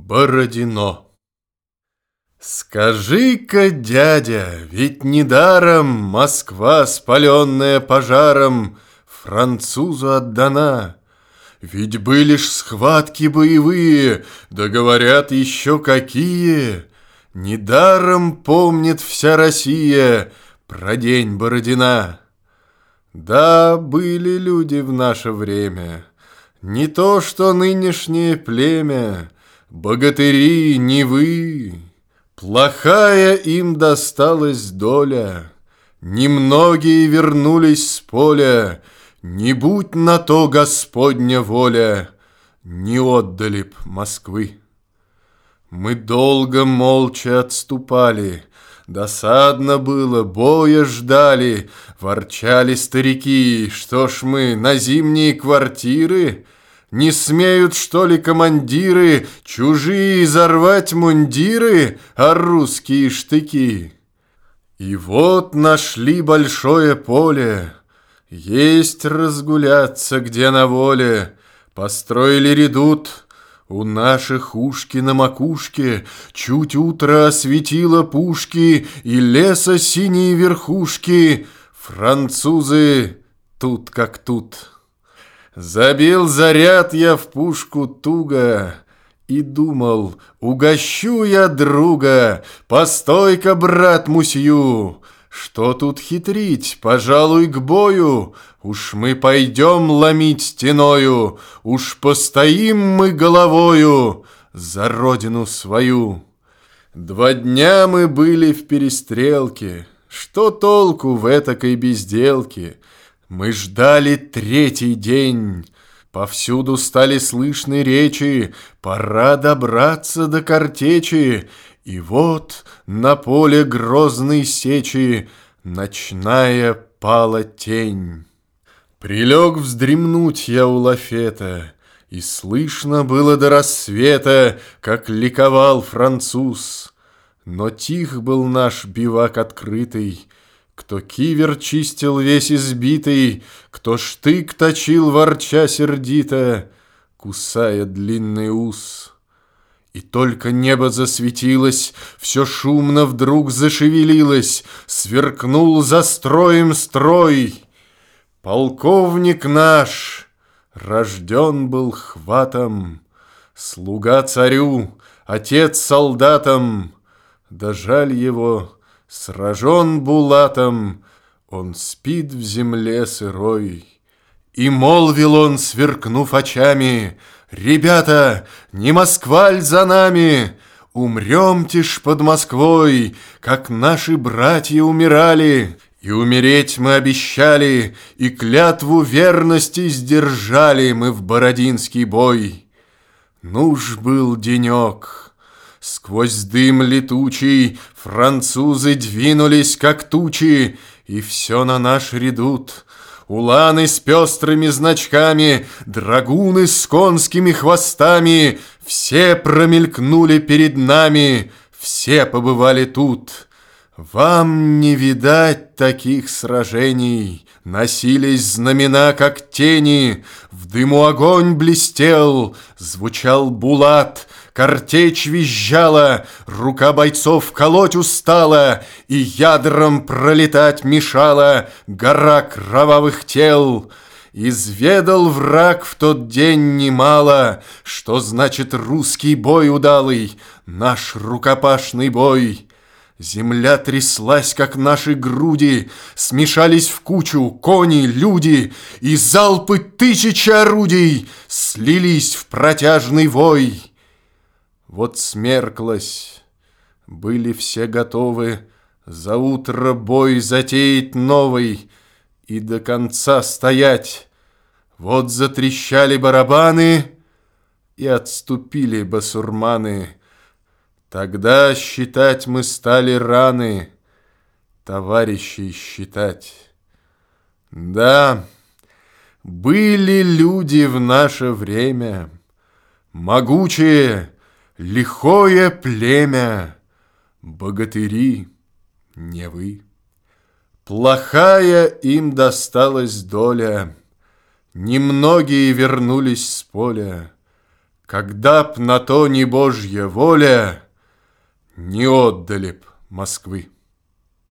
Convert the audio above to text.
Бородино Скажи-ка, дядя, ведь недаром Москва, спаленная пожаром, Французу отдана. Ведь были ж схватки боевые, Да говорят еще какие. Недаром помнит вся Россия Про день Бородина. Да, были люди в наше время, Не то, что нынешнее племя, Богатыри не вы, Плохая им досталась доля, Немногие вернулись с поля, Не будь на то Господня воля, Не отдали б Москвы. Мы долго молча отступали, Досадно было, боя ждали, Ворчали старики, что ж мы, на зимние квартиры — не смеют, что ли, командиры Чужие изорвать мундиры, А русские штыки? И вот нашли большое поле, Есть разгуляться, где на воле, Построили редут, у наших ушки на макушке Чуть утро осветило пушки И леса синие верхушки. Французы тут как тут. Забил заряд я в пушку туго И думал, угощу я друга, Постой-ка, брат Мусью, Что тут хитрить, пожалуй, к бою, Уж мы пойдем ломить стеною, Уж постоим мы головою За родину свою. Два дня мы были в перестрелке, Что толку в этакой безделке? Мы ждали третий день. Повсюду стали слышны речи, Пора добраться до картечи. И вот на поле грозной сечи Ночная пала тень. Прилег вздремнуть я у лафета, И слышно было до рассвета, Как ликовал француз. Но тих был наш бивак открытый, кто кивер чистил весь избитый, Кто штык точил, ворча сердито, Кусая длинный ус. И только небо засветилось, Все шумно вдруг зашевелилось, Сверкнул за строем строй. Полковник наш рожден был хватом, Слуга царю, отец солдатам, Да жаль его, Сражен булатом, он спит в земле сырой. И молвил он, сверкнув очами, «Ребята, не Москваль за нами!» Умремте ж под Москвой, как наши братья умирали, И умереть мы обещали, и клятву верности сдержали мы в Бородинский бой. Нуж был денек, Сквозь дым летучий французы двинулись, как тучи, И все на наш редут. Уланы с пестрыми значками, Драгуны с конскими хвостами, Все промелькнули перед нами, Все побывали тут. Вам не видать таких сражений, Носились знамена, как тени, В дыму огонь блестел, Звучал булат — Картечь визжала, рука бойцов колоть устала, И ядром пролетать мешала гора кровавых тел. Изведал враг в тот день немало, Что значит русский бой удалый, Наш рукопашный бой. Земля тряслась, как наши груди, Смешались в кучу кони, люди, И залпы тысячи орудий Слились в протяжный вой. Вот смерклась, были все готовы За утро бой затеять новый И до конца стоять. Вот затрещали барабаны И отступили басурманы. Тогда считать мы стали раны, Товарищей считать. Да, были люди в наше время, Могучие, Лихое племя, богатыри, не вы. Плохая им досталась доля, Немногие вернулись с поля. Когда б на то не Божья воля, Не отдали б Москвы.